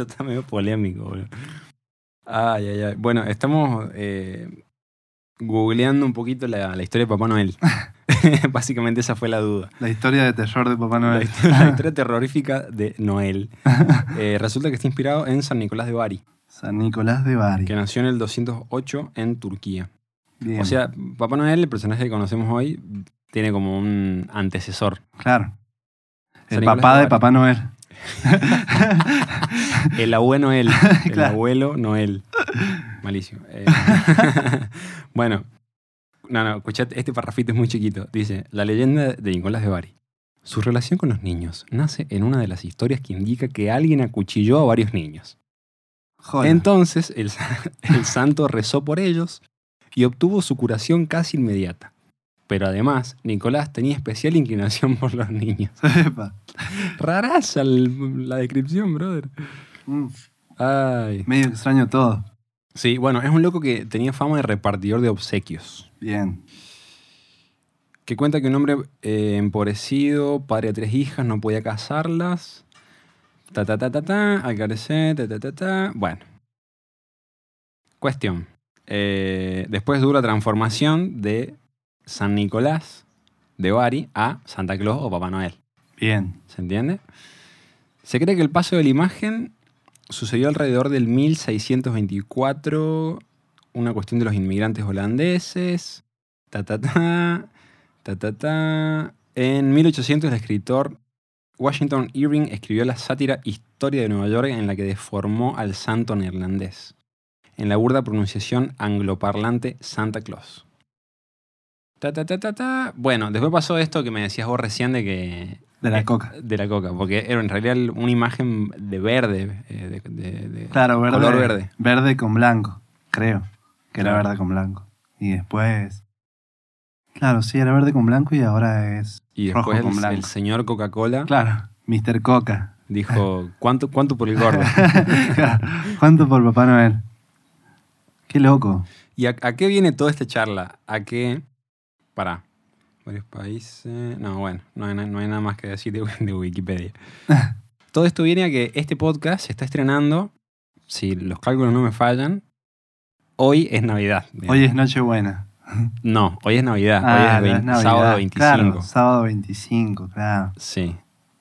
Esto está medio polémico, boludo. Ay, ay, ay. Bueno, estamos eh, googleando un poquito la, la historia de Papá Noel. Básicamente esa fue la duda. La historia de terror de Papá La Noel. historia, la historia terrorífica de Noel. Eh, resulta que está inspirado en San Nicolás de Bari, San Nicolás de Bari. que nació en el 208 en Turquía. Bien. O sea, Papá Noel, el personaje que conocemos hoy, tiene como un antecesor. claro. El papá de de. Papá Noel. El abuelo Noel. El Claro. abuelo Noel. Malísimo. Eh, bueno, no, no, escuchate, este parrafito es muy chiquito. Dice, la leyenda de Nicolás de Bari. Su relación con los niños nace en una de las historias que indica que alguien acuchilló a varios niños. Joder. Entonces, el, el santo rezó por ellos y obtuvo su curación casi inmediata. Pero además, Nicolás tenía especial inclinación por los niños. Epa. Raraza la descripción, brother. Mm, Ay. Medio extraño todo. Sí, bueno, es un loco que tenía fama de repartidor de obsequios. Bien. Que cuenta que un hombre eh, empobrecido, padre de tres hijas, no podía casarlas. Ta ta ta ta ta, al carecer, ta ta ta ta. Bueno. Cuestión. Eh, después dura transformación de San Nicolás de Bari a Santa Claus o Papá Noel. Bien. ¿Se entiende? Se cree que el paso de la imagen sucedió alrededor del 1624, una cuestión de los inmigrantes holandeses, ta ta ta, ta ta ta. En 1800 el escritor Washington Irving escribió la sátira Historia de Nueva York en la que deformó al santo neerlandés, en la burda pronunciación angloparlante Santa Claus. Ta, ta, ta, ta, ta. Bueno, después pasó esto que me decías vos recién de que De la eh, coca. de la coca, porque era en realidad una imagen de verde, eh, de, de- de Claro, verde. color verde. Verde con blanco. Creo que era verde con blanco. Y después. Claro, sí, era verde con blanco y ahora es. Y rojo después con blanco. el señor Coca-Cola Claro, Mr. Coca. dijo, ¿cuánto, ¿cuánto por el gordo? ¿Cuánto por Papá Noel? Qué loco. ¿Y a, a qué viene toda esta charla? ¿A qué? Pará. Varios países. No, bueno, no hay, na- no hay nada más que decir de, de Wikipedia. Todo esto viene a que este podcast se está estrenando, si los cálculos no me fallan, hoy es Navidad. digamos. Hoy es Nochebuena. No, hoy es Navidad. Ah, hoy es Navidad. sábado 25. Claro, sábado 25, claro. Sí.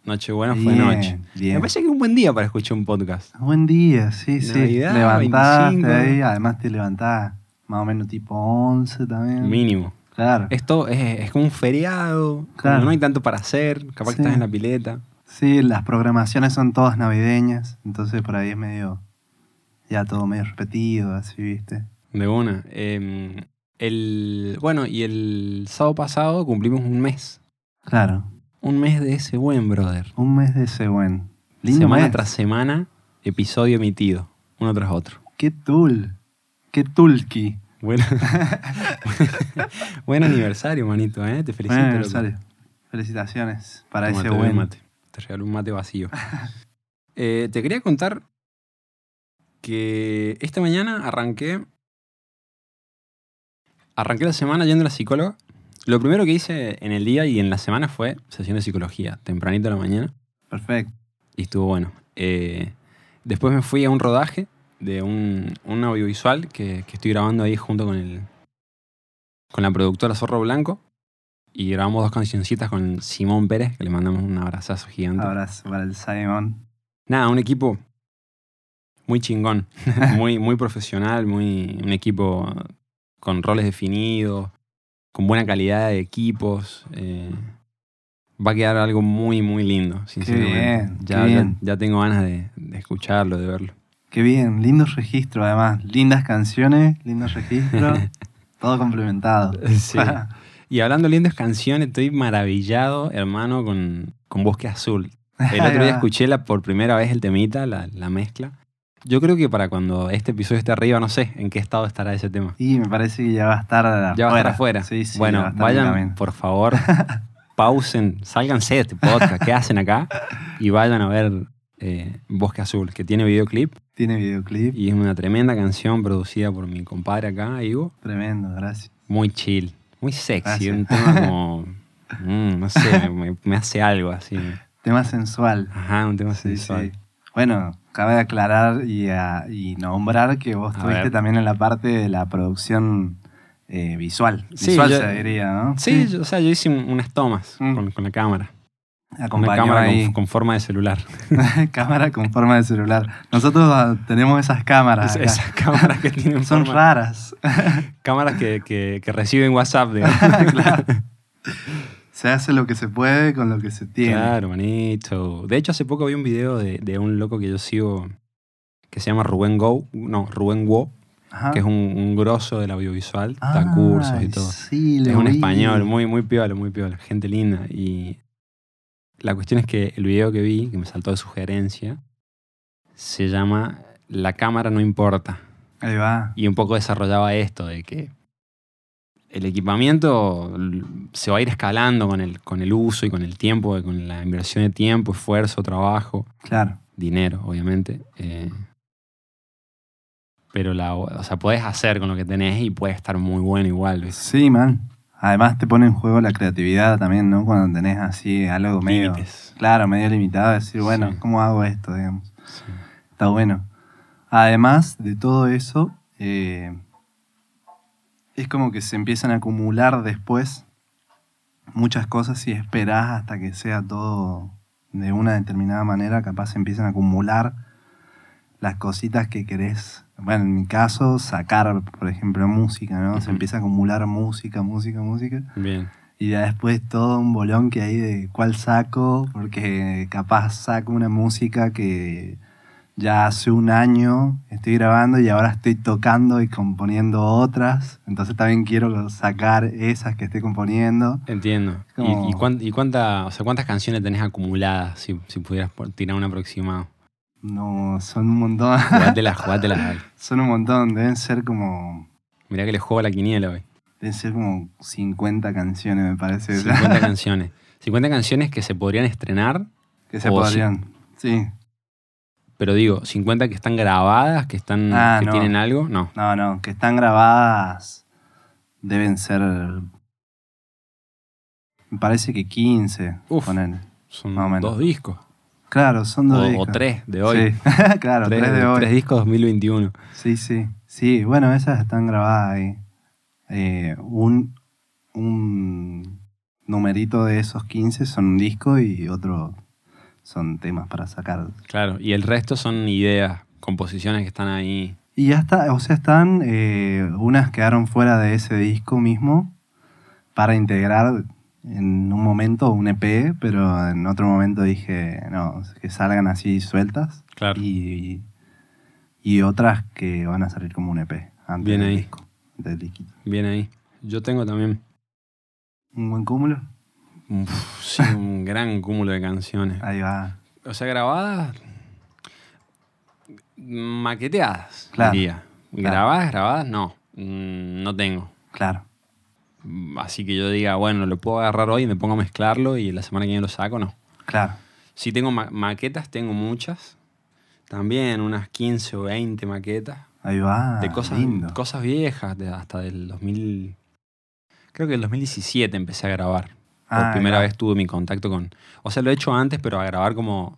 Nochebuena fue noche. bien. Me parece que es un buen día para escuchar un podcast. Buen día, sí, sí. Navidad, Levantaste 25. ahí, además te levantás más o menos tipo 11 también. Mínimo. Claro. Esto es, es como un feriado, como no hay tanto para hacer, capaz Sí. que estás en la pileta. Sí, las programaciones son todas navideñas, entonces por ahí es medio, ya todo medio repetido, así, ¿viste? De una. Eh, el, bueno, y el sábado pasado cumplimos un mes. Claro, Un mes de ese buen, brother. un mes de ese buen. Lindo semana mes. tras semana, episodio emitido, uno tras otro. Qué tul, qué tulki. Bueno. buen aniversario, manito, ¿eh? Te felicito. Buen loco. aniversario. Felicitaciones para ese buen. mate. Te regaló un mate vacío. Eh, te quería contar que esta mañana arranqué. Arranqué la semana yendo a la psicóloga. Lo primero que hice en el día y en la semana fue sesión de psicología, tempranito a la mañana, Perfecto. y estuvo bueno. Eh, después me fui a un rodaje de un, un audiovisual que, que estoy grabando ahí junto con, el, con la productora Zorro Blanco. Y grabamos dos cancioncitas con Simón Pérez, que le mandamos un abrazazo gigante. Abrazo para el Simon. Nada, un equipo muy chingón, muy, muy profesional, muy, un equipo con roles definidos, con buena calidad de equipos. eh, va a quedar algo muy, muy lindo, sinceramente. bien, ya, qué ya- tengo ganas de, de escucharlo, de verlo. Qué bien, lindos registros además. Lindas canciones, lindos registros. todo complementado. Sí. Y hablando de lindas canciones, estoy maravillado, hermano, con, con Bosque Azul. El otro día escuché la, por primera vez el temita, la, la mezcla. Yo creo que para cuando este episodio esté arriba, no sé en qué estado estará ese tema. Y me parece que ya va a estar afuera. Ya va a estar afuera. Sí, sí, bueno, va vayan, por favor, pausen, sálganse de este podcast, ¿qué hacen acá? Y vayan a ver eh, Bosque Azul, que tiene videoclip Tiene videoclip. y es una tremenda canción producida por mi compadre acá, Ivo. Tremendo, gracias. Muy chill, muy sexy, Gracias. un tema como, mm, no sé, me, me hace algo así. Tema sensual. Ajá, un tema Sí, sensual. sí. Bueno, cabe aclarar y, a- y nombrar que vos estuviste también en la parte de la producción eh, visual. Sí, visual yo- se diría, ¿no? Sí, yo- o sea, yo hice un- unas tomas Mm. con, con la cámara. Una Acompañó cámara ahí. con, con forma de celular. cámara con forma de celular. Nosotros ah, tenemos esas cámaras. Esas cámaras que tienen Son forma- raras. Cámaras que, que- que reciben WhatsApp. digamos. claro. Se hace lo que se puede con lo que se tiene. Claro, manito. De hecho, hace poco vi un video de, de un loco que yo sigo que se llama Rubén Go, no, Rubén Wo, Ajá. que es un, un grosso del audiovisual, da cursos y todo. Sí, Es un vi. español, muy, muy piola, muy piola, gente linda. Y la cuestión es que el video que vi, que me saltó de sugerencia, se llama La cámara no importa. Ahí va. Y un poco desarrollaba esto de que el equipamiento se va a ir escalando con el, con el uso y con el tiempo, con la inversión de tiempo, esfuerzo, trabajo, Claro. dinero, obviamente. eh, pero la, o sea, puedes hacer con lo que tenés y puede estar muy bueno igual. Sí, man. Además te pone en juego la creatividad también, ¿no? Cuando tenés así algo medio... Límites. Claro, medio limitado. Decir, bueno, Sí. ¿cómo hago esto? Digamos. Sí. Está bueno. Además de todo eso, eh, es como que se empiezan a acumular después muchas cosas y esperás hasta que sea todo de una determinada manera, capaz se empiezan a acumular las cositas que querés. Bueno, en mi caso, sacar, por ejemplo, música, ¿no? Se empieza a acumular música, música, música. Bien. Y ya después todo un bolón que hay de cuál saco, porque capaz saco una música que ya hace un año estoy grabando y ahora estoy tocando y componiendo otras. Entonces también quiero sacar esas que estoy componiendo. Entiendo. ¿Y- Como- ¿Y, cuán- y cuánta, o sea, cuántas canciones tenés acumuladas, si, si pudieras tirar un aproximado? No, son un montón. Jugátela, jugátela. son un montón. Deben ser como. Mirá que le juego a la quiniela hoy. Deben ser como 50 canciones, me parece. 50 canciones. 50 canciones que se podrían estrenar, que se podrían. Sí. pero digo, 50 que están grabadas, que están Ah, que no. tienen algo, no. No, no, que están grabadas deben ser. Me parece que 15. Uf. ponele. Son Más o menos. dos discos. Claro, son dos O, o tres de hoy. Sí, claro, tres, tres, de hoy. tres discos 2021. Sí, sí. Sí, bueno, esas están grabadas ahí. Eh, un, un numerito de esos 15 son un disco y otro son temas para sacar. Claro. Y el resto son ideas, composiciones que están ahí. Y ya está, o sea, están, eh, unas quedaron fuera de ese disco mismo para integrar en un momento un EP, pero en otro momento dije, no, que salgan así sueltas. Claro. Y, y otras que van a salir como un EP antes Bien del ahí. disco, del disquito. Bien ahí. Yo tengo también Un buen cúmulo. uf, sí, un gran cúmulo de canciones. Ahí va. O sea, grabadas. Maqueteadas, Claro, diría. claro. Grabadas, grabadas, no. Mm, No tengo. Claro. Mm, Así que yo diga, bueno, lo puedo agarrar hoy y me pongo a mezclarlo y la semana que viene lo saco, no. Claro. Si tengo ma- maquetas, tengo muchas. También unas 15 o 20 maquetas. Ahí va. de cosas, lindo. cosas viejas, de- hasta del 2000. Creo que el 2017 empecé a grabar. Por Ah, ahí primera vez tuve mi contacto con. O sea, lo he hecho antes, pero a grabar como.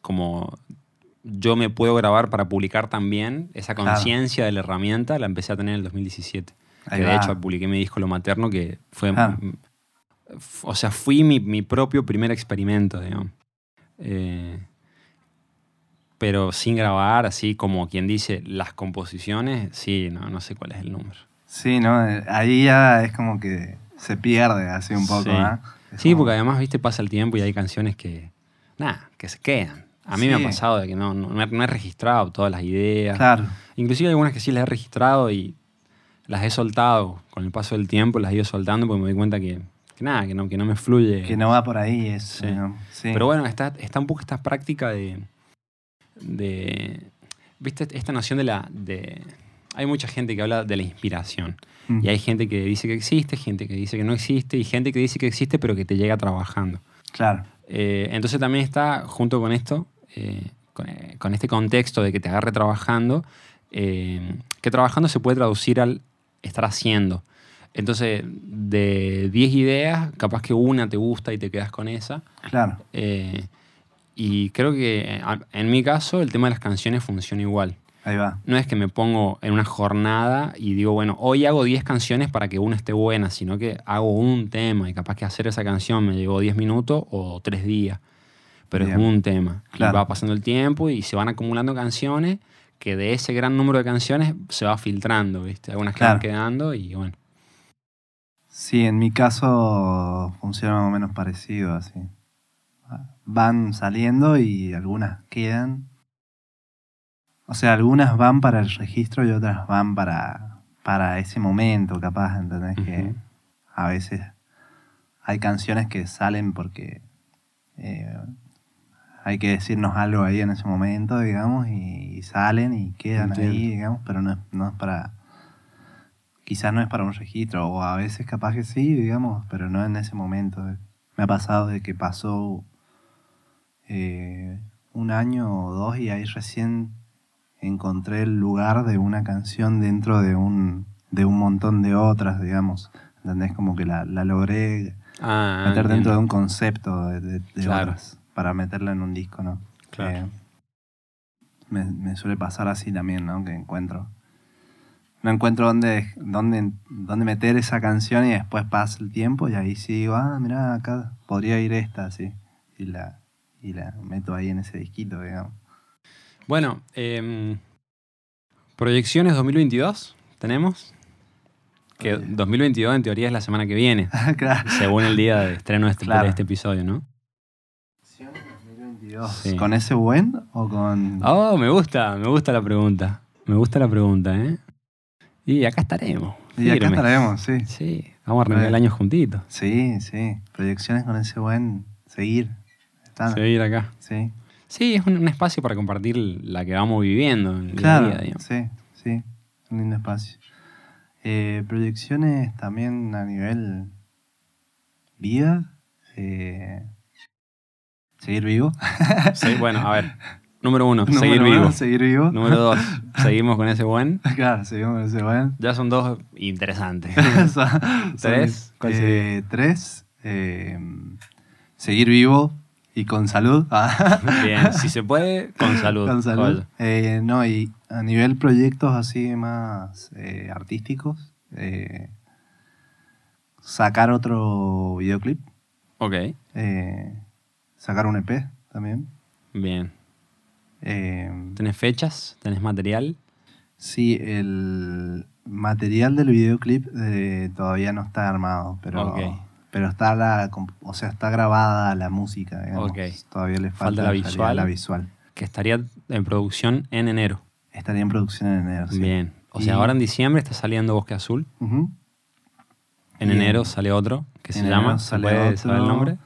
Como yo me puedo grabar para publicar también. Esa Claro. conciencia de la herramienta la empecé a tener en el 2017. Ahí que de va. hecho publiqué mi disco Lo Materno, que fue. F- O sea, fui mi, mi propio primer experimento, digamos. Eh, pero sin grabar, así como quien dice, las composiciones, sí, no, no sé cuál es el número. Sí, ¿no? Eh, Ahí ya es como que se pierde así un poco, Sí. ¿ah? Sí, como- porque además, viste, pasa el tiempo y hay canciones que, nada, que se quedan. A mí me ha pasado de que no, no, no he, registrado todas las ideas. Claro. Inclusive algunas que sí las he registrado y las he soltado. Con el paso del tiempo las he ido soltando porque me doy cuenta que, que nada, que no, que no me fluye. Que no va por ahí eso. Sí. Pero bueno, está, está un poco esta práctica de, de... ¿Viste? Esta noción de la... De, hay mucha gente que habla de la inspiración. Mm. Y hay gente que dice que existe, gente que dice que no existe, y gente que dice que existe pero que te llega trabajando. Claro. Eh, entonces también está, junto con esto, eh, con, eh, con este contexto de que te agarre trabajando, que trabajando se puede traducir al estar haciendo. Entonces, de 10 ideas, capaz que una te gusta y te quedas con esa. Claro. eh, Y creo que en mi caso el tema de las canciones funciona igual. Ahí va. No es que me pongo en una jornada y digo, bueno, hoy hago 10 canciones para que una esté buena, sino que hago un tema y capaz que hacer esa canción me llevó 10 minutos o 3 días. Pero Bien. es un tema. Y va pasando el tiempo y se van acumulando canciones que de ese gran número de canciones se va filtrando, ¿viste? Algunas que Claro. van quedando y bueno. Sí, en mi caso funciona más o menos parecido así. Van saliendo y algunas quedan. O sea, algunas van para el registro y otras van para, para ese momento, capaz, ¿entendés? Que a veces hay canciones que salen porque eh, hay que decirnos algo ahí en ese momento, digamos, y, y salen y quedan ahí, digamos, pero no, es- no es para... Quizás no es para un registro, o a veces capaz que sí, digamos, pero no en ese momento. Me ha pasado de que pasó eh, un año o dos y ahí recién encontré el lugar de una canción dentro de un, de un montón de otras, digamos. ¿Entendés? Como que la, la logré Ah, meter dentro de un concepto de, de- de Claro. otras para meterla en un disco, ¿no? Claro. Eh, me, me suele pasar así también, ¿no? Que encuentro. No encuentro dónde, dónde, dónde meter esa canción y después pasa el tiempo y ahí sí digo, ah, mira, acá podría ir esta, así. Y la, y la meto ahí en ese disquito, digamos. Bueno, em, proyecciones 2022 tenemos. Que Ok. 2022 en teoría es la semana que viene, claro. según el día de estreno de este, Claro. de este episodio, ¿no? 2022. Sí. ¿Con ese buen o con...? Oh, me gusta, me gusta la pregunta. Me gusta la pregunta, ¿eh? Y acá estaremos. y acá estaremos, sí. Sí, vamos a arrancar el año juntitos. Sí, sí. Proyecciones con ese buen seguir. Están, Seguir acá. sí. Sí, es un, un espacio para compartir la que vamos viviendo en el Claro, día a día, digamos. sí, sí. Un lindo espacio. Eh, proyecciones también a nivel vida. eh, seguir vivo. Sí, bueno, a ver. Número uno, Número seguir uno, vivo. Seguir vivo. Número dos, seguimos con ese buen. Claro, seguimos con ese buen. Ya son dos interesantes. Son- son- ¿Tres? ¿Cuál eh, tres. eh, seguir vivo y con salud. Ah. Bien, si se puede, con salud. Con salud. Eh, no, y a nivel proyectos así más eh, artísticos, eh, sacar otro videoclip, Ok, eh, sacar un EP también. bien. Eh, ¿Tenés fechas? ¿Tenés material? sí, el material del videoclip eh, todavía no está armado, pero, pero está la, o sea, está grabada la música, digamos. Ok. Todavía le falta, Falta la visual. la visual. Que estaría en producción en enero. Estaría en producción en enero. sí. Bien. O sea, ahora en diciembre está saliendo Bosque Azul. En enero sale otro que se llama. ¿Se saber el nombre?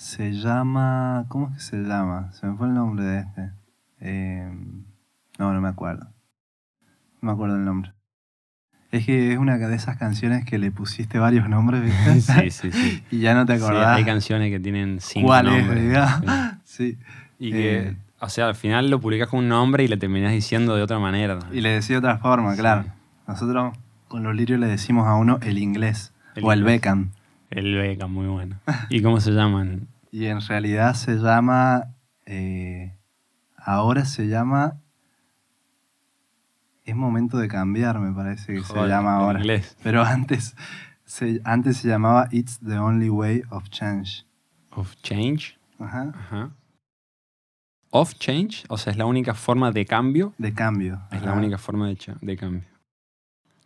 Se llama. ¿Cómo es que se llama? Se me fue el nombre de este. Eh, no, no me acuerdo. No me acuerdo el nombre. Es que es una de esas canciones que le pusiste varios nombres, ¿viste? Sí, sí, sí. y ya no te Sí, acordás hay canciones que tienen cinco cuál es, nombres. Sí. Sí. Y que, Eh. o sea, al final lo publicas con un nombre y le terminás diciendo de otra manera. Y le decía de otra forma, claro. Nosotros con los lirios le decimos a uno el inglés El o el. Beckham. El Beca, muy bueno. ¿Y cómo se llaman? Y en realidad se llama. eh, ahora se llama. Es momento de cambiar, me parece que se llama en ahora. inglés. Pero antes se, antes se llamaba It's the Only Way of Change. Of Change. Ajá. Ajá. Of Change, o sea, es la única forma de cambio. De cambio. Es la única forma de, cha- de cambio.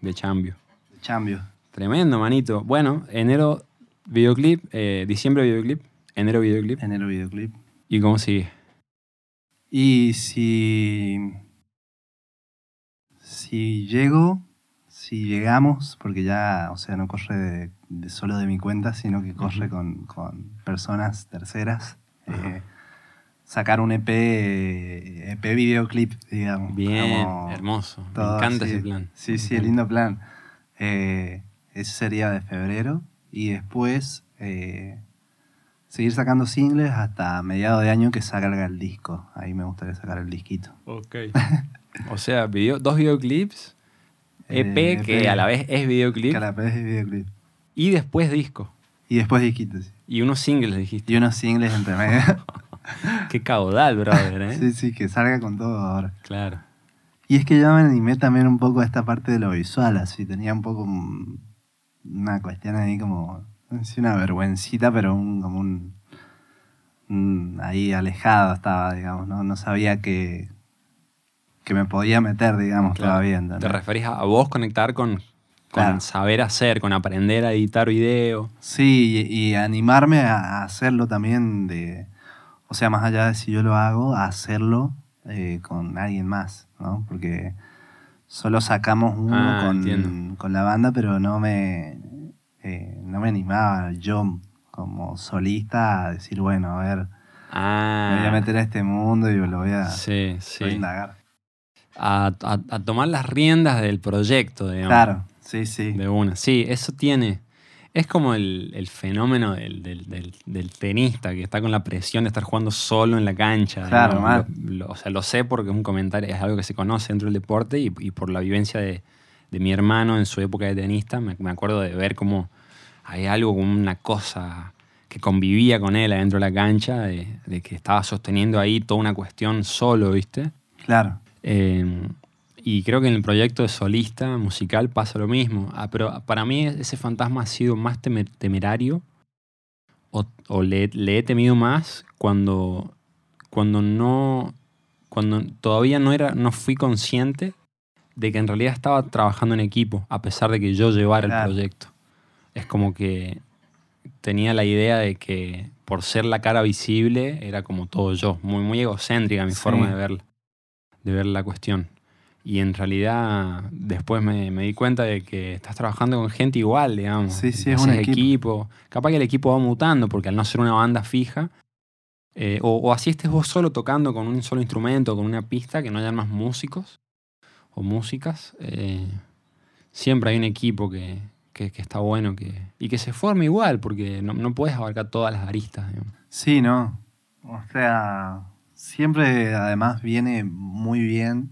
De cambio. De cambio. Tremendo, manito. Bueno, enero videoclip, eh, diciembre videoclip, enero videoclip. Enero videoclip. ¿Y cómo sigue? Y si. Si llego, si llegamos, porque ya, o sea, no corre de, de solo de mi cuenta, sino que corre con, con personas terceras. Eh, sacar un EP, EP videoclip, digamos. Bien, como hermoso. Me encanta ese plan. Sí, sí, lindo plan. Eh, ese sería de febrero. Y después eh, seguir sacando singles hasta mediados de año que salga el disco. Ahí me gustaría sacar el disquito. Ok. o sea, video- dos videoclips, EP, Eh, que EP. a la vez es videoclip, Calapés y videoclip. y después disco. Y después disquitos. sí. Y unos singles, dijiste. Y unos singles entre medio. Qué caudal, brother, ¿eh? Sí, sí, que salga con todo ahora. Claro. Y es que yo me animé también un poco a esta parte de lo visual, así, tenía un poco una cuestión ahí como, no sé una vergüencita, pero un, como un, un- ahí alejado estaba, digamos, no, no sabía que, que me podía meter, digamos, Claro. todavía. Te referís a vos conectar con, con Claro. saber hacer, con aprender a editar video. Sí, y, y animarme a, a hacerlo también de, o sea, más allá de si yo lo hago, a hacerlo eh, con alguien más, ¿no? Porque solo sacamos uno Ah, con, con la banda, pero no me, eh, no me animaba yo como solista a decir, bueno, a ver, me Ah. voy a meter a este mundo y lo voy a, Sí, voy a sí. indagar. A, a- a tomar las riendas del proyecto, digamos. Claro, sí, sí. De una. Sí, eso tiene. Es como el, el fenómeno del, del- del- del tenista que está con la presión de estar jugando solo en la cancha. Claro, mal. Lo- lo- o sea, lo sé porque es un comentario, es algo que se conoce dentro del deporte y, y por la vivencia de, de mi hermano en su época de tenista. Me, me acuerdo de ver cómo hay algo como una cosa que convivía con él adentro de la cancha, de, de que estaba sosteniendo ahí toda una cuestión solo, ¿viste? Claro, Eh, y creo que en el proyecto de solista musical pasa lo mismo. Ah, pero para mí ese fantasma ha sido más temer- temerario o, o le, le he temido más cuando, cuando no cuando todavía no era no fui consciente de que en realidad estaba trabajando en equipo a pesar de que yo llevara Claro. el proyecto. Es como que tenía la idea de que por ser la cara visible era como todo yo, muy muy egocéntrica mi Sí. forma de verla de ver la cuestión. Y en realidad después me, me di cuenta de que estás trabajando con gente igual, digamos. Sí, sí, es un haces equipo. Capaz que el equipo va mutando porque al no ser una banda fija, eh, o, o así estés vos solo tocando con un solo instrumento, con una pista, que no hayan más músicos o músicas, eh, siempre hay un equipo que, que- que está bueno que, y que se forme igual, porque no, no puedes abarcar todas las aristas. digamos. Sí, no. O sea, siempre además viene muy bien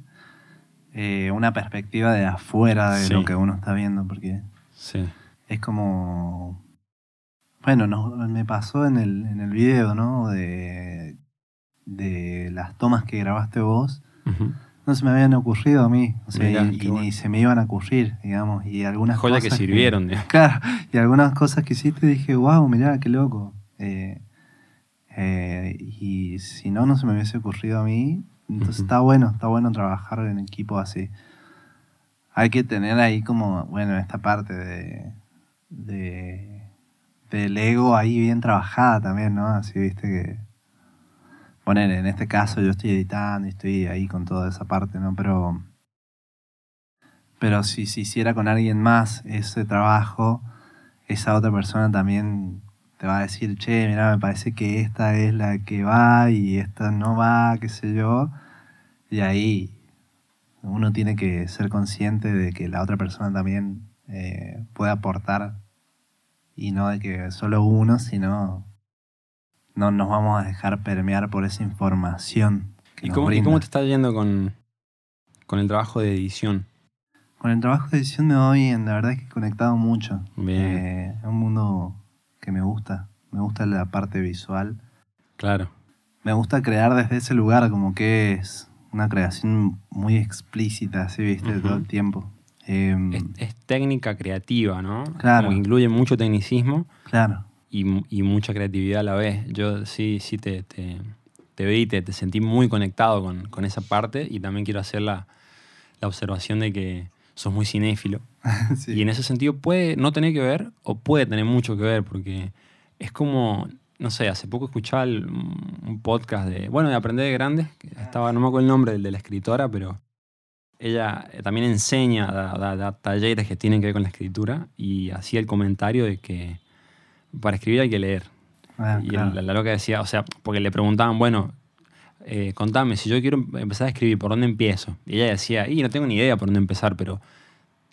eh, una perspectiva de afuera de Sí. lo que uno está viendo, porque Sí. es como... Bueno, no, me pasó en el, en el video, ¿no? De, de las tomas que grabaste vos. No se me habían ocurrido a mí. O sea, Mirá, y, qué y bueno. ni se me iban a ocurrir, digamos. Y algunas Joya que cosas sirvieron. digamos. Claro, y algunas cosas que hiciste dije, wow, mirá, qué loco. Eh, eh, y si no, no se me hubiese ocurrido a mí. Entonces está bueno, está bueno trabajar en equipo así. Hay que tener ahí como, bueno, esta parte de, de del ego ahí bien trabajada también, ¿no? Así, viste que... Poner, en este caso yo estoy editando y estoy ahí con toda esa parte, ¿no? Pero... Pero si se hiciera con alguien más ese trabajo, esa otra persona también te va a decir, che, mira, me parece que esta es la que va y esta no va, qué sé yo. Y ahí uno tiene que ser consciente de que la otra persona también eh, puede aportar y no de que solo uno, sino no nos vamos a dejar permear por esa información. que ¿Y nos cómo, y cómo te está yendo con, con el trabajo de edición? Con el trabajo de edición me va bien, la verdad es que he conectado mucho. Bien. Eh, es un mundo que me gusta, me gusta la parte visual. Claro. Me gusta crear desde ese lugar, como que es una creación muy explícita, así, viste, todo el tiempo. Eh, Es, es técnica creativa, ¿no? Claro. Como incluye mucho tecnicismo claro, y, y mucha creatividad a la vez. Yo sí, sí te, te, te vi y te, te sentí muy conectado con, con esa parte y también quiero hacer la, la observación de que sos muy cinéfilo. sí. Y en ese sentido puede no tener que ver o puede tener mucho que ver porque es como, no sé, hace poco escuchaba el- un podcast de, bueno, de Aprender de Grandes, que estaba, no me acuerdo el nombre del de la escritora, pero ella eh, también enseña, da, da- da talleres que tienen que ver con la escritura y hacía el comentario de que para escribir hay que leer. Ah, y claro. el- la loca decía, o sea, porque le preguntaban, bueno, eh, contame, si yo quiero empezar a escribir, ¿por dónde empiezo? Y ella decía, y no tengo ni idea por dónde empezar, pero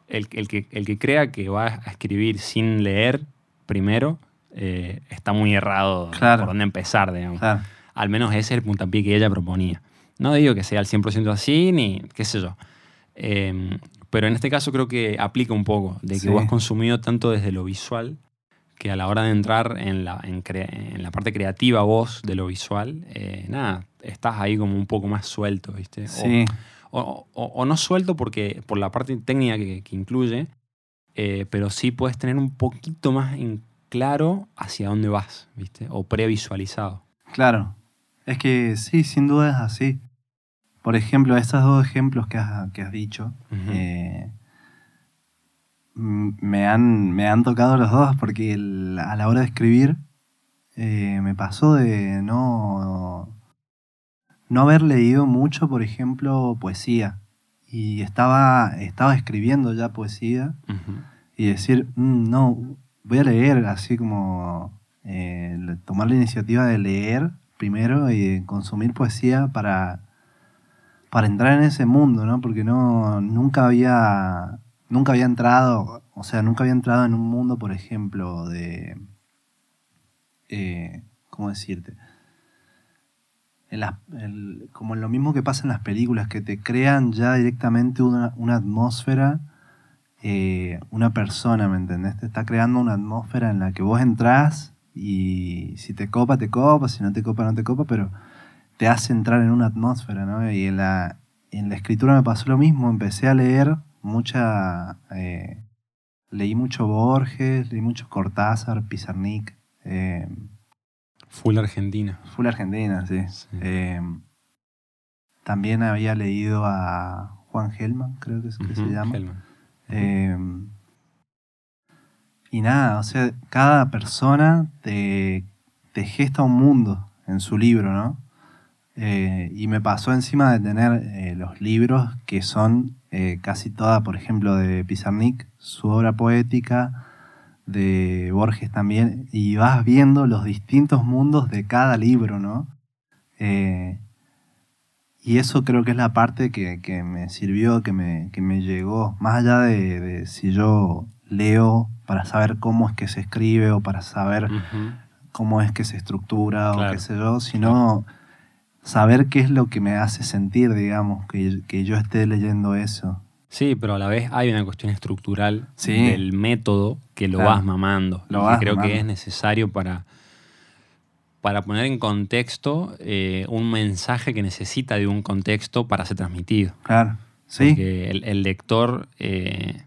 el, el que, el que crea que va a escribir sin leer primero, eh, está muy errado Claro. por dónde empezar, digamos. Claro, Al menos ese es el puntapié que ella proponía. No digo que sea al 100% así, ni qué sé yo. Eh, pero en este caso creo que aplica un poco, de que Sí. vos has consumido tanto desde lo visual que a la hora de entrar en la, en, en la parte creativa vos de lo visual, eh, nada, estás ahí como un poco más suelto, ¿viste? O- Sí, O, o- o no suelto porque por la parte técnica que, que incluye, eh, pero sí puedes tener un poquito más en claro hacia dónde vas, ¿viste? O previsualizado. claro. Es que sí, sin duda es así. Por ejemplo, estos dos ejemplos que has, que has dicho, eh, me, han, me han tocado los dos porque el- a la hora de escribir eh, me pasó de no, no haber leído mucho, por ejemplo, poesía. Y estaba, estaba escribiendo ya poesía y decir, "Mm, no, voy a leer, así como eh, tomar la iniciativa de leer primero y consumir poesía para, para entrar en ese mundo, ¿no? Porque no, nunca había, nunca había entrado, o sea, nunca había entrado en un mundo, por ejemplo, de, eh, ¿cómo decirte? En las- el- como en lo mismo que pasa en las películas, que te crean ya directamente una, una atmósfera eh, una persona, ¿me entendés? Te está creando una atmósfera en la que vos entrás y si te copa, te copa, si no te copa, no te copa, pero te hace entrar en una atmósfera, ¿no? Y en la, en la escritura me pasó lo mismo, empecé a leer mucha... eh, leí mucho Borges, leí mucho Cortázar, Pizarnik, eh, Full Argentina. full Argentina, sí. Sí. Eh, también había leído a Juan Gelman, creo que, es, que se llama. Hellman. Eh, y nada, o sea, cada persona te, te gesta un mundo en su libro, ¿no? Eh, y me pasó encima de tener eh, los libros que son eh, casi toda, por ejemplo, de Pizarnik, su obra poética, de Borges también, y vas viendo los distintos mundos de cada libro, ¿no? Y eso creo que es la parte que, que me sirvió, que me, que me llegó, más allá de, de si yo leo para saber cómo es que se escribe o para saber cómo es que se estructura Claro. o qué sé yo, sino saber qué es lo que me hace sentir, digamos, que, que yo esté leyendo eso. Sí, pero a la vez hay una cuestión estructural Sí. del método que lo Claro. vas mamando. Lo vas creo mamando. que es necesario para, para poner en contexto eh, un mensaje que necesita de un contexto para ser transmitido. Claro, sí, Porque el, el lector, eh,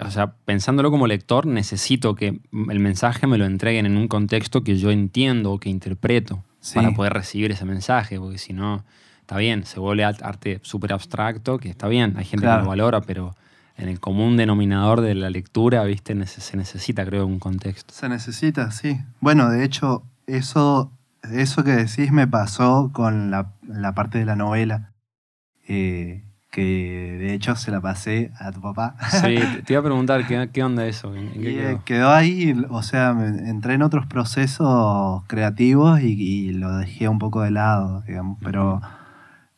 o sea, pensándolo como lector, necesito que el mensaje me lo entreguen en un contexto que yo entiendo o que interpreto sí, para poder recibir ese mensaje, porque si no, está bien, se vuelve art- arte súper abstracto, que está bien, hay gente Claro. que lo valora, pero en el común denominador de la lectura, ¿viste? Se necesita, creo, un contexto. se necesita, sí. Bueno, de hecho, eso, eso que decís me pasó con la, la parte de la novela, eh, que de hecho se la pasé a tu papá. Sí, te, iba a preguntar, ¿qué, qué onda eso? ¿En, en qué Y, eh, quedó? quedó ahí, o sea, me- entré en otros procesos creativos y, y lo dejé un poco de lado, digamos, pero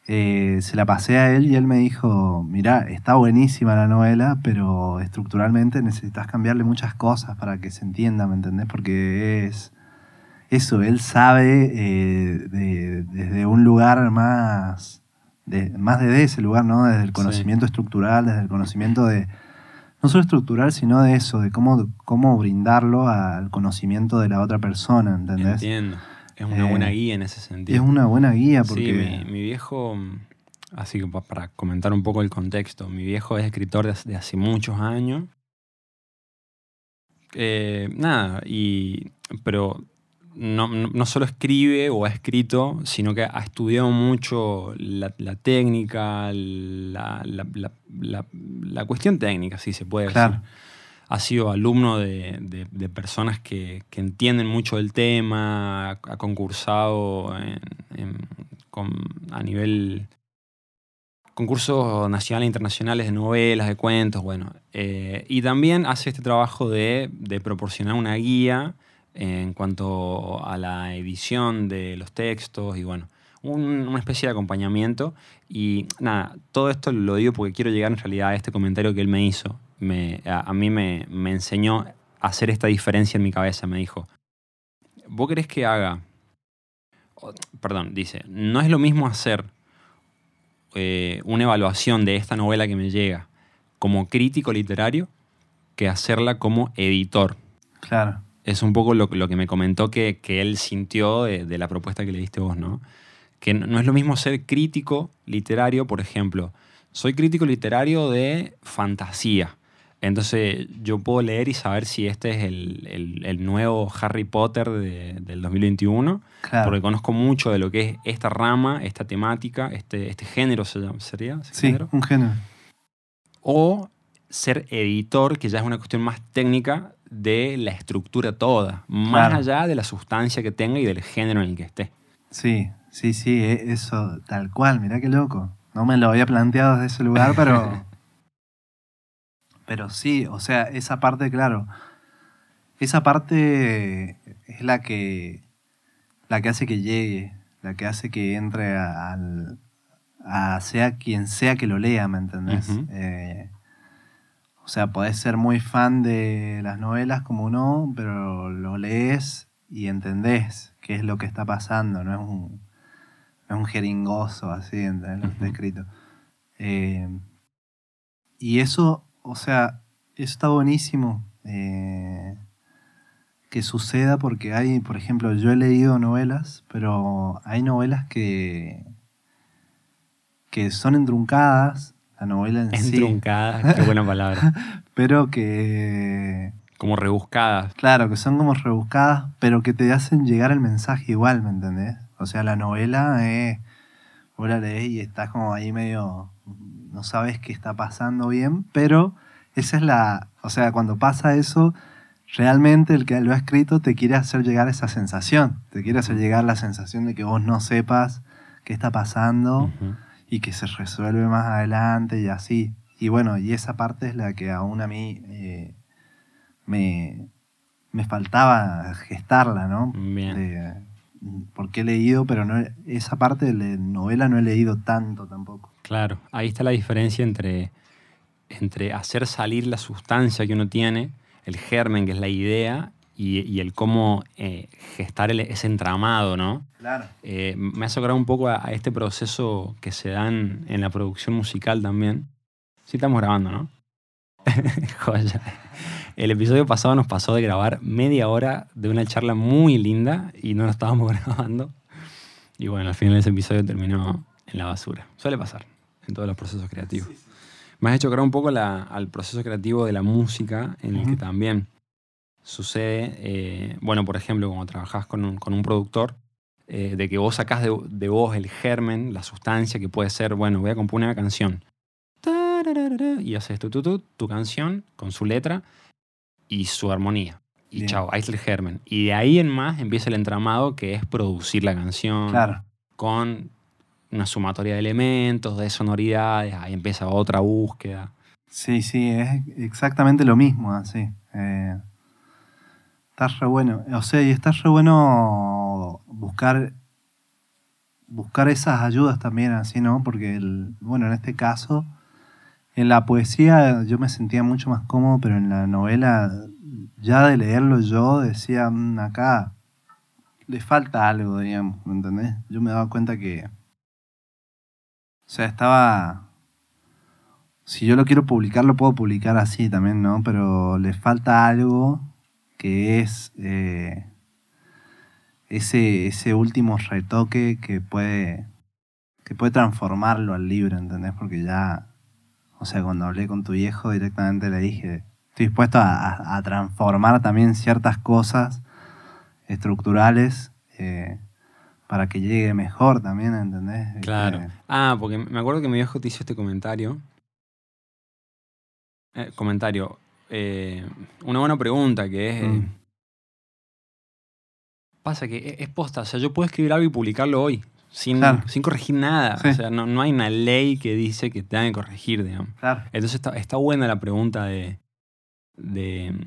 eh, se la pasé a él y él me dijo, mira, está buenísima la novela, pero estructuralmente necesitas cambiarle muchas cosas para que se entienda, ¿me entendés? Porque es eso, él sabe eh, de- desde un lugar más, de, más desde ese lugar, ¿no? Desde el Sí. conocimiento estructural, desde el conocimiento de, no solo estructural, sino de eso, de cómo, cómo brindarlo al conocimiento de la otra persona, ¿entendés? Entiendo. Es una Eh, buena guía en ese sentido. Es una buena guía Sí, porque... mi, mi viejo, mm, así que pa- para comentar un poco el contexto, mi viejo es escritor de hace, de hace muchos años. Eh, nada, y, pero no, no- no solo escribe o ha escrito, sino que ha estudiado mucho la, la técnica, la, la- la- la- la cuestión técnica, si se puede Claro. decir. Ha sido alumno de, personas que, entienden mucho el tema, ha, concursado a nivel concursos nacionales e internacionales de novelas, de cuentos, bueno. eh, y también hace este trabajo de, proporcionar una guía en cuanto a la edición de los textos y bueno, un- una especie de acompañamiento. Y nada, todo esto lo digo porque quiero llegar en realidad a este comentario que él me hizo. Me, a, a mí me, me enseñó a hacer esta diferencia en mi cabeza. Me dijo, ¿vos querés que haga? Perdón, dice, no es lo mismo hacer eh, una evaluación de esta novela que me llega como crítico literario que hacerla como editor. Claro. Es un poco lo, lo que me comentó que, que él sintió de, de la propuesta que le diste vos, ¿no? Que no no es lo mismo ser crítico literario, por ejemplo. Soy crítico literario de fantasía. Entonces yo puedo leer y saber si este es el, el- el nuevo Harry Potter de- del 2021, Claro. porque conozco mucho de lo que es esta rama, esta temática, este, este género se llama- sería. sí, género? un género. o ser editor, que ya es una cuestión más técnica de la estructura toda, más Claro. allá de la sustancia que tenga y del género en el que esté. Sí, sí, sí, e- eso, tal cual, mirá qué loco. No me lo había planteado desde ese lugar, pero. pero sí, o sea, esa parte, claro. Esa parte es la que. la que hace que llegue, la que hace que entre a- al. a sea quien sea que lo lea, ¿me entendés? Eh, o sea, podés ser muy fan de las novelas como no, pero lo lees y entendés qué es lo que está pasando, no es un, no es un jeringoso así, ¿entendés? Lo que está escrito. Eh, y eso, o sea, eso está buenísimo eh, que suceda porque hay, por ejemplo, yo he leído novelas, pero hay novelas que, que son entruncadas, la novela en sí, Entruncada, qué buena palabra. pero que Como rebuscadas. Claro, que son como rebuscadas, pero que te hacen llegar el mensaje igual, ¿me entendés? O sea, la novela es. Vos la lees y estás como ahí medio. No sabes qué está pasando bien, pero esa es la. O sea, cuando pasa eso, realmente el que lo ha escrito te quiere hacer llegar esa sensación. Te quiere hacer llegar la sensación de que vos no sepas qué está pasando y que se resuelve más adelante y así. Y bueno, y esa parte es la que aún a mí eh, me, me faltaba gestarla, ¿no? Bien. De- porque he leído, pero no esa parte de la novela no he leído tanto tampoco. Claro, ahí está la diferencia entre, entre hacer salir la sustancia que uno tiene, el germen, que es la idea, y, y el cómo eh, gestar el- ese entramado, ¿no? Claro. Eh, me hace acordar un poco a, a este proceso que se da en, en la producción musical también. Sí estamos grabando, ¿no? Joya. El episodio pasado nos pasó de grabar media hora de una charla muy linda y no lo estábamos grabando. Y bueno, al final ese episodio terminó en la basura. Suele pasar en todos los procesos creativos. Me has hecho acordar un poco la- al proceso creativo de la música, en el que también sucede, eh, bueno, por ejemplo, cuando trabajás con un, con un productor, eh, de que vos sacás de, de vos el germen, la sustancia que puede ser, bueno, voy a componer una canción. Y haces tu, tu, tu, tu canción con su letra y su armonía. Y Bien. chao, ahí está el germen. Y de ahí en más empieza el entramado que es producir la canción Claro. con una sumatoria de elementos, de sonoridades, ahí empieza otra búsqueda. Sí, sí, es exactamente lo mismo, así. Eh, está re bueno. O sea, y está re bueno buscar buscar esas ayudas también, así, ¿no? Porque, el, bueno, en este caso, en la poesía yo me sentía mucho más cómodo, pero en la novela, ya de leerlo yo, decía, "Mm, acá le falta algo, digamos, ¿me entendés? Yo me daba cuenta que, o sea, estaba si yo lo quiero publicar, lo puedo publicar así también, ¿no? Pero le falta algo que es eh, ese, ese último retoque que puede, que puede transformarlo al libro, ¿entendés? Porque ya, o sea, cuando hablé con tu viejo directamente le dije, estoy dispuesto a, a- transformar también ciertas cosas estructurales eh, para que llegue mejor también, ¿entendés? Claro. Que- Ah, porque me acuerdo que mi viejo te hizo este comentario. Eh, comentario. eh, una buena pregunta que es. eh, Mm. pasa que es, es posta. O sea, yo puedo escribir algo y publicarlo hoy. Sin, Claro. sin corregir nada. Sí. O sea, no, no hay una ley que dice que tengan que corregir, digamos. claro. Entonces está, está buena la pregunta de, de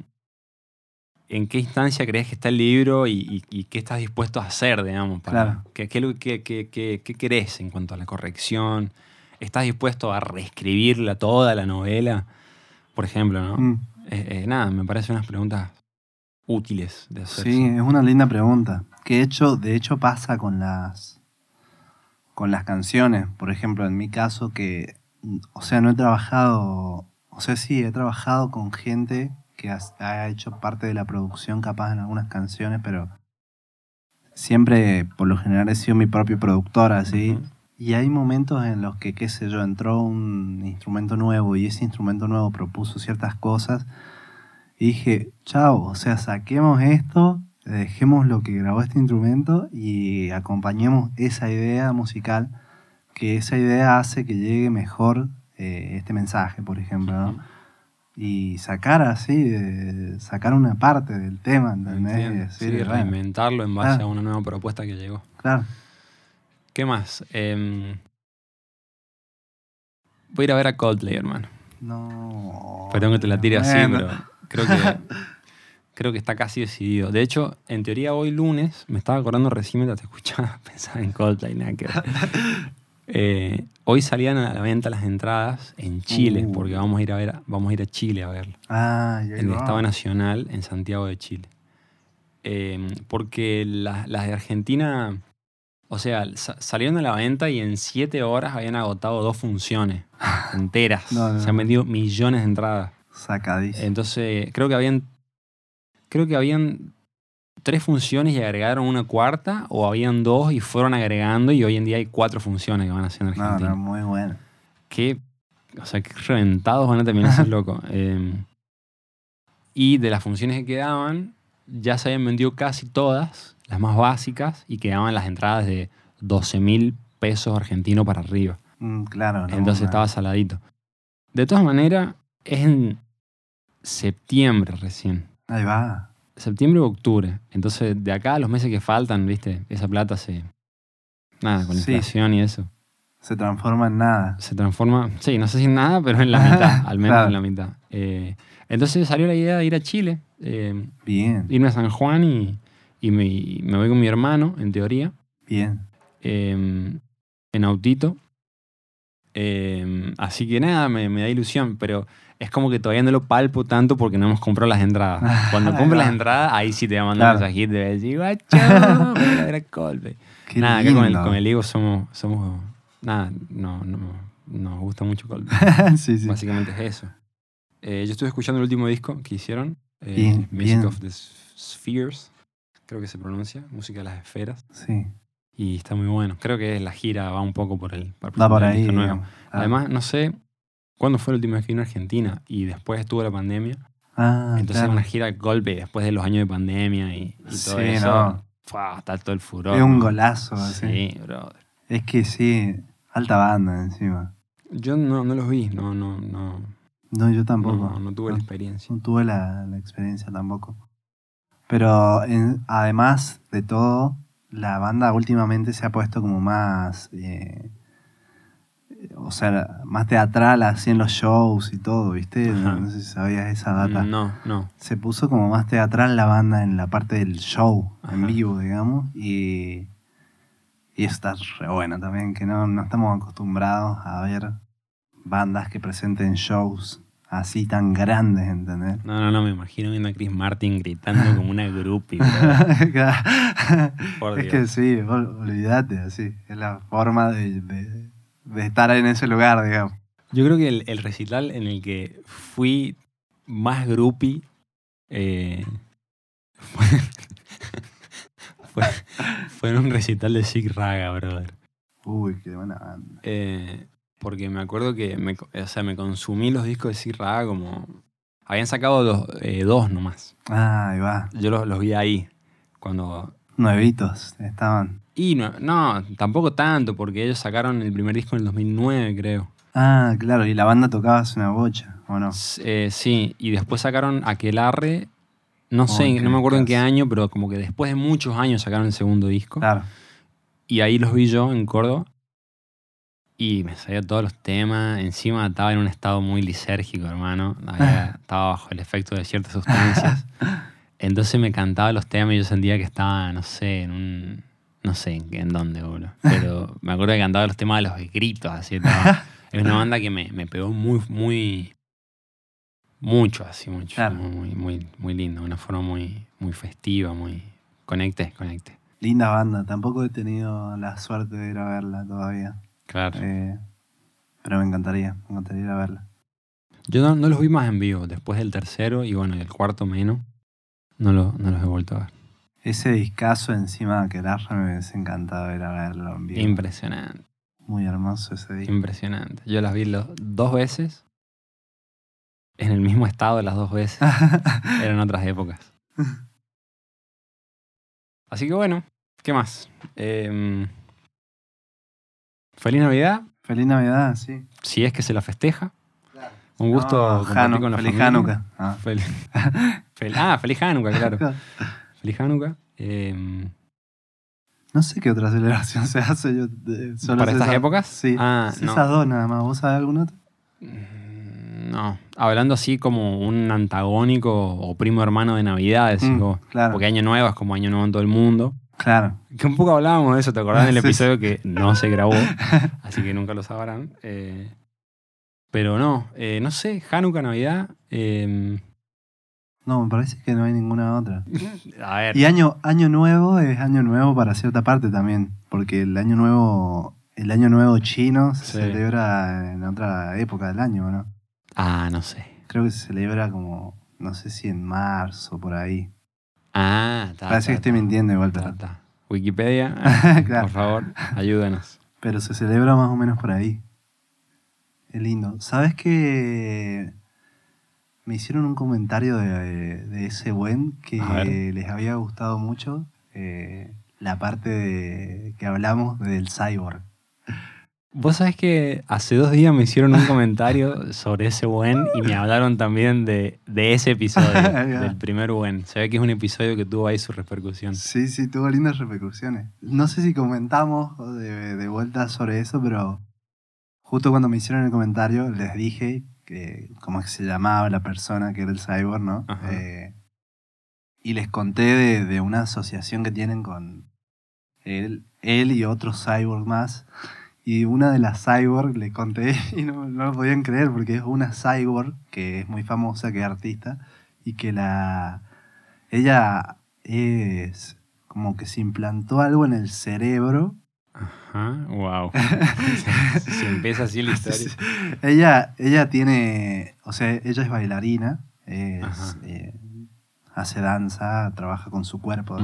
en qué instancia crees que está el libro y, y- y qué estás dispuesto a hacer, digamos. Para, Claro. ¿qué, qué, qué, qué- qué- qué querés en cuanto a la corrección? ¿Estás dispuesto a reescribirla toda la novela? Por ejemplo, ¿no? Mm. Eh, eh, nada, me parecen unas preguntas útiles de hacer. Sí, es una linda pregunta. Que de hecho, de hecho pasa con las con las canciones. Por ejemplo, en mi caso que, o sea, no he trabajado, o sea, sí, he trabajado con gente que ha hecho parte de la producción capaz en algunas canciones, pero siempre, por lo general, he sido mi propio productor, así. Ujú. Y hay momentos en los que, qué sé yo, entró un instrumento nuevo y ese instrumento nuevo propuso ciertas cosas. Y dije, chao, o sea, saquemos esto, dejemos lo que grabó este instrumento y acompañemos esa idea musical, que esa idea hace que llegue mejor eh, este mensaje, por ejemplo, ¿no? Y sacar así, de- sacar una parte del tema, ¿entendés? Sí, bueno, reinventarlo en base a una nueva propuesta que llegó. claro. ¿Qué más? Em, voy a ir a ver a Coldplay, hermano. No. Perdón que te la tire así, pero creo que, creo que está casi decidido. De hecho, en teoría hoy lunes, me estaba acordando recién mientras te escuchaba, pensaba en Coldplay, nada que ver. Eh, hoy salían a la venta las entradas en Chile, Uh. porque vamos a ir a ver, vamos a ir a Chile a verlo. Ah, en el. Estado Nacional en Santiago de Chile. Eh, porque la- las de Argentina, o sea, sa- salieron a la venta y en siete horas habían agotado dos funciones enteras. No, no, Se han vendido millones de entradas. Sacadísimo. Entonces, creo que habían. Creo que habían tres funciones y agregaron una cuarta, o habían dos y fueron agregando, y hoy en día hay cuatro funciones que van a hacer en no, Argentina. no, muy bueno. Qué, o sea, qué reventados van a terminar esos locos. Eh, y de las funciones que quedaban, ya se habían vendido casi todas, las más básicas, y quedaban las entradas de 12 mil pesos argentinos para arriba. Mm, claro, no, Entonces estaba saladito. De todas maneras, es en septiembre recién. Ahí va. Septiembre o octubre. Entonces, de acá a los meses que faltan, viste, esa plata se. Nada, con la Sí. inflación y eso. Se transforma en nada. Se transforma. Sí, no sé si en nada, pero en la mitad, al menos Claro. en la mitad. Eh, entonces salió la idea de ir a Chile, eh, Bien, irme a San Juan y, y me, y me voy con mi hermano, en teoría, bien. eh, en autito. Eh, así que nada, me, me da ilusión, pero es como que todavía no lo palpo tanto porque no hemos comprado las entradas. Cuando Ahí compre las entradas, ahí sí te va a mandar un Claro. mensajito y te va a decir, guacho, voy a ver a Coldplay". Qué Nada, con el, con el Diego somos, somos, nada, no, no, nos gusta mucho Coldplay. sí, sí. Básicamente es eso. Eh, yo estuve escuchando el último disco que hicieron, eh, Bien, Music bien. of the Spheres, creo que se pronuncia, música de las esferas, Sí. y está muy bueno. Creo que la gira va un poco por el por el ahí. nuevo. Ah. Además, no sé cuándo fue la última vez que vino a Argentina y después estuvo la pandemia. Ah, Entonces claro. una gira golpe después de los años de pandemia y, y todo Sí, eso. no. fua, está todo el furor. Es un ¿no? golazo. así. Sí, brother. Es que sí, alta banda encima. Yo no, no los vi, no, no, no, No, yo tampoco. no, no tuve la experiencia. No tuve la, la experiencia tampoco. Pero en- además de todo, la banda últimamente se ha puesto como más. eh, o sea, más teatral así en los shows y todo, ¿viste? Ajá. No, sé si sabías esa data. No, no. Se puso como más teatral la banda en la parte del show, en vivo, digamos. Y, y eso está re bueno también, que no, no estamos acostumbrados a ver bandas que presenten shows así tan grandes, ¿entendés? No, no, no, me imagino viendo a Chris Martin gritando como una groupie. Por es que sí, ol- olvídate, así. Es la forma de, de- de estar en ese lugar, digamos. Yo creo que el, el recital en el que fui más groupie eh, fue, fue, fue en un recital de Sig Raga, brother. Uy, qué buena banda. Eh, porque me acuerdo que me, o sea, me consumí los discos de Sig Raga como... Habían sacado dos, eh, dos nomás. Ah, ahí va. Yo los, los vi ahí. Cuando... Nuevitos estaban. Y no, no, tampoco tanto, porque ellos sacaron el primer disco en el 2009, creo. Ah, claro, y la banda tocaba hace una bocha, ¿o no? Eh, sí, y después sacaron Aquelarre, no sé, no me acuerdo en qué qué año, pero como que después de muchos años sacaron el segundo disco. Claro. Y ahí los vi yo en Córdoba. Y me sabía todos los temas. Encima estaba en un estado muy lisérgico, hermano. Había- estaba bajo el efecto de ciertas sustancias. Entonces me cantaba los temas y yo sentía que estaba, no sé, en un. No sé en, dónde, boludo. Pero me acuerdo que cantaba los temas de los gritos, así. es una banda que me, me pegó muy, muy. Mucho, así, mucho. Claro. Muy, muy, muy lindo. Una forma muy, muy festiva, muy. Conecté, conecté. Linda banda. Tampoco he tenido la suerte de ir a verla todavía. Claro. Eh, pero me encantaría, me encantaría ir a verla. Yo no, no los vi más en vivo. Después del tercero y bueno, el cuarto menos. No, lo- no los he vuelto a ver. Ese discazo encima que Larra me hubiese encantado ir a verlo en vivo. Impresionante, Muy hermoso ese disco. impresionante. Yo las vi los, dos veces. En el mismo estado las dos veces. Eran otras épocas. Así que bueno, ¿qué más? Em, feliz Navidad, Feliz Navidad, sí. si es que se la festeja. Un gusto No, compartir Hanu- con la feliz familia. Hanukkah. Ah. Fel- ah, feliz Hanukkah, claro. Feliz Hanukkah. Em, No sé qué otra celebración se hace. Yo, solo ¿Para estas esa- épocas? Sí. Ah, no. Esas dos nada más. ¿Vos sabés alguna otra? mm, no, hablando así como un antagónico o primo hermano de Navidad, Mm, claro. Porque Año Nuevo es como Año Nuevo en todo el mundo. Claro. Que un poco hablábamos de eso, ¿te acordás del Sí. episodio que no se grabó? así que nunca lo sabrán. Eh, pero no, eh, no sé, Hanukkah, Navidad. eh, No, me parece que no hay ninguna otra. a ver, Y año, año nuevo es año nuevo para cierta parte también. Porque el año nuevo, el año nuevo chino se Sí. celebra en otra época del año, ¿no? ah, no sé. Creo que se celebra como, no sé si en marzo, por ahí. Ah, ta, Parece ta, que estoy ta, mintiendo igual, ta. Wikipedia, Claro. por favor, ayúdenos. pero se celebra más o menos por ahí. Es lindo. ¿Sabes que me hicieron un comentario de, de ese buen que les había gustado mucho? eh, la parte de- que hablamos del cyborg. Vos sabés que hace dos días me hicieron un comentario sobre ese buen y me hablaron también de, de ese episodio, del primer buen. Se ve que es un episodio que tuvo ahí su repercusión. Sí, sí, tuvo lindas repercusiones. No sé si comentamos de, de vuelta sobre eso, pero justo cuando me hicieron el comentario les dije que cómo es que se llamaba la persona que era el cyborg, ¿no? Eh, y les conté de, de una asociación que tienen con él, él y otros cyborg más. Y una de las cyborg le conté y no, no lo podían creer porque es una cyborg que es muy famosa, que es artista, y que la ella es como que se implantó algo en el cerebro. Ajá, wow. si empieza así la historia. ella, ella tiene, o sea, ella es bailarina, es, eh, hace danza, trabaja con su cuerpo.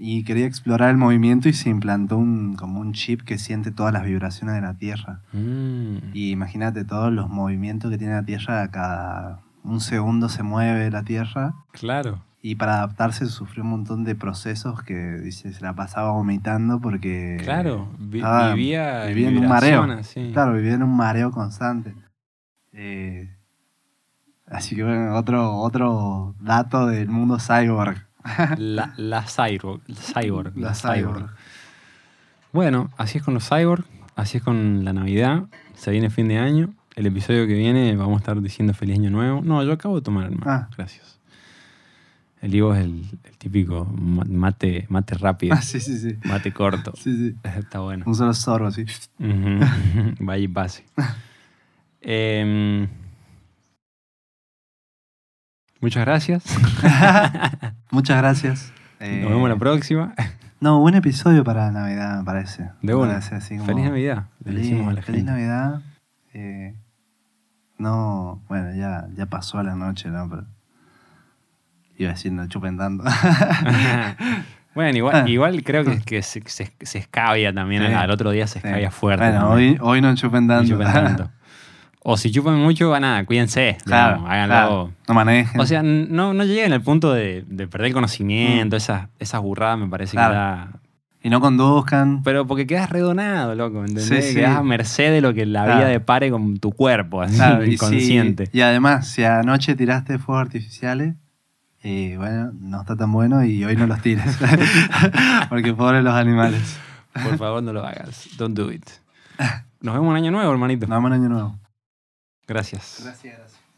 Y quería explorar el movimiento y se implantó un, como un chip que siente todas las vibraciones de la Tierra. Mm. Y imagínate todos los movimientos que tiene la Tierra, cada un segundo se mueve la Tierra. Claro. Y para adaptarse sufrió un montón de procesos que dice, se la pasaba vomitando porque... Claro. Vi- estaba- vivía, vivía en un mareo. Claro, vivía en un mareo constante. Eh, así que bueno, otro, otro dato del mundo cyborg. La, la cyborg. cyborg La la cyborg. cyborg. Bueno, así es con los cyborg, así es con la Navidad. Se viene fin de año. El episodio que viene vamos a estar diciendo feliz año nuevo. No, yo acabo de tomar, hermano. Ah. Gracias. El Ivo es el, el típico ma- mate, mate rápido, Ah, sí, sí, sí. mate corto. Sí, sí. Está bueno. Un solo sorbo. Ujú. Vaya y pase. Em, muchas gracias. Muchas gracias. Eh, Nos vemos la próxima. No, buen episodio para Navidad, me parece. De una. parece así como- Feliz Navidad. Le Feliz, decimos a la feliz. Navidad. Eh, no, bueno, ya, ya pasó la noche, ¿no? Pero iba a decir, no chupen tanto. bueno, Ah. igual, igual creo que, que se, se, se escabia también. Sí. Al otro día se escabia Sí. fuerte. Bueno, también. hoy, hoy no chupen No tanto. chupen tanto. O si chupan mucho, va nada, cuídense. claro, digamos, háganlo. claro. No manejen. O sea, no, no lleguen al punto de, de perder el conocimiento, esas, esas burradas me parece Mm. Claro. que da. y no conduzcan. Pero porque quedas redonado, loco, ¿entendés? Sí, sí. Quedás a merced de lo que la Claro. vida depare con tu cuerpo, así, Claro, y, si- inconsciente. y además, si anoche tiraste fuegos artificiales, eh, bueno, no está tan bueno y hoy no los tires. Porque pobres los animales. Por favor, no lo hagas. Don't do it. Nos vemos un año nuevo, hermanito. Nos vemos en año nuevo. Gracias, gracias.